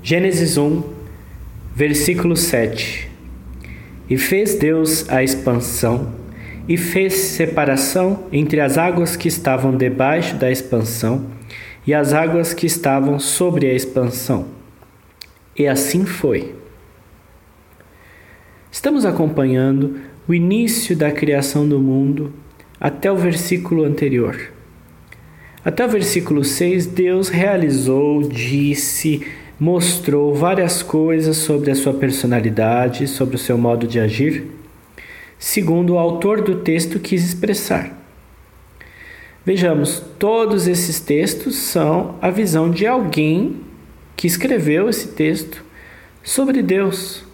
Gênesis 1, versículo 7. E fez Deus a expansão, e fez separação entre as águas que estavam debaixo da expansão e as águas que estavam sobre a expansão. E assim foi. Estamos acompanhando o início da criação do mundo até o versículo anterior. Até o versículo 6, Deus realizou, disse, mostrou várias coisas sobre a sua personalidade, sobre o seu modo de agir, segundo o autor do texto quis expressar. Vejamos, todos esses textos são a visão de alguém que escreveu esse texto sobre Deus.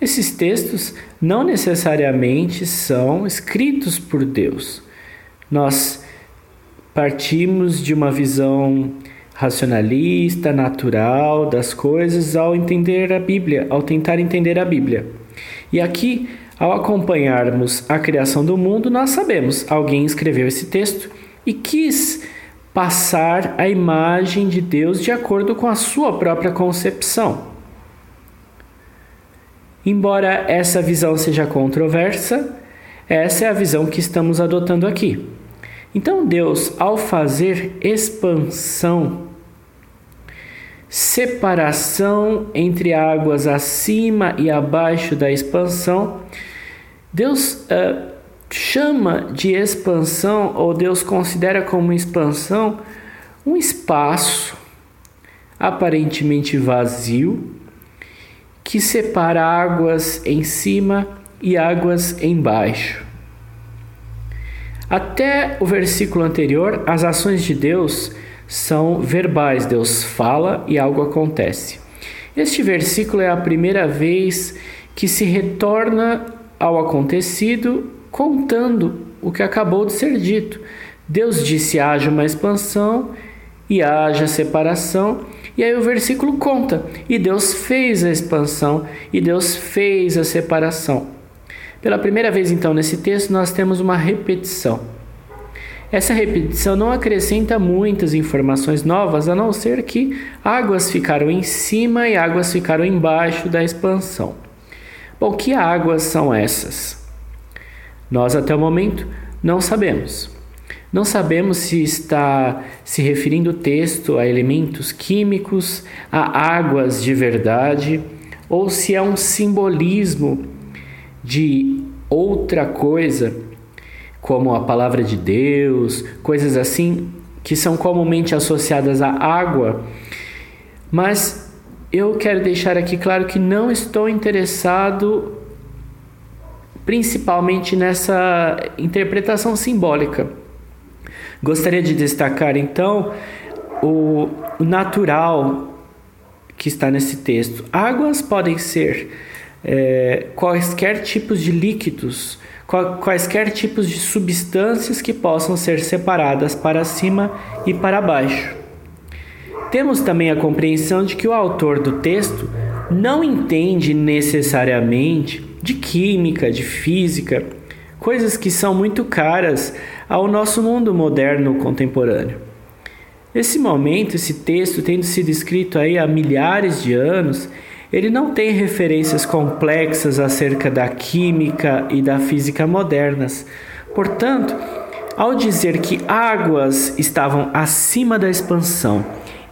Esses textos não necessariamente são escritos por Deus. Nós partimos de uma visão racionalista, natural das coisas ao entender a Bíblia, ao tentar entender a Bíblia. E aqui, ao acompanharmos a criação do mundo, nós sabemos, alguém escreveu esse texto e quis passar a imagem de Deus de acordo com a sua própria concepção. Embora essa visão seja controversa, essa é a visão que estamos adotando aqui. Então, Deus, ao fazer expansão separação entre águas acima e abaixo da expansão, Deus uh, chama de expansão, ou Deus considera como expansão, um espaço aparentemente vazio que separa águas em cima e águas embaixo. Até o versículo anterior, as ações de Deus são verbais, Deus fala e algo acontece. Este versículo é a primeira vez que se retorna ao acontecido contando o que acabou de ser dito. Deus disse: haja uma expansão e haja separação. E aí o versículo conta: e Deus fez a expansão e Deus fez a separação. Pela primeira vez, então, nesse texto, nós temos uma repetição. Essa repetição não acrescenta muitas informações novas, a não ser que águas ficaram em cima e águas ficaram embaixo da expansão. Bom, que águas são essas? Nós até o momento não sabemos. Não sabemos se está se referindo o texto a elementos químicos, a águas de verdade, ou se é um simbolismo de outra coisa como a palavra de Deus, coisas assim que são comumente associadas à água, mas eu quero deixar aqui claro que não estou interessado principalmente nessa interpretação simbólica. Gostaria de destacar então o, natural que está nesse texto. Águas podem ser é, quaisquer tipos de líquidos quaisquer tipos de substâncias que possam ser separadas para cima e para baixo. Temos também a compreensão de que o autor do texto não entende necessariamente de química, de física, coisas que são muito caras ao nosso mundo moderno contemporâneo. Nesse momento, esse texto tendo sido escrito aí há milhares de anos, ele não tem referências complexas acerca da química e da física modernas. Portanto, ao dizer que águas estavam acima da expansão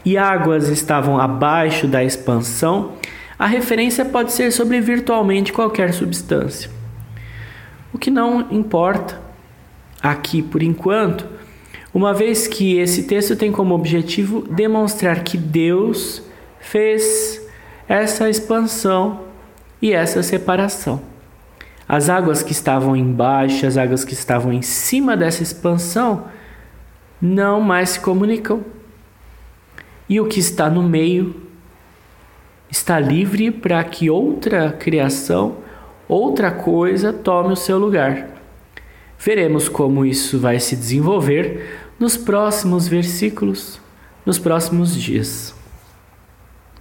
e águas estavam abaixo da expansão, a referência pode ser sobre virtualmente qualquer substância. O que não importa aqui por enquanto, uma vez que esse texto tem como objetivo demonstrar que Deus fez essa expansão e essa separação. As águas que estavam embaixo, as águas que estavam em cima dessa expansão, não mais se comunicam. E o que está no meio está livre para que outra criação, outra coisa tome o seu lugar. Veremos como isso vai se desenvolver nos próximos versículos, nos próximos dias.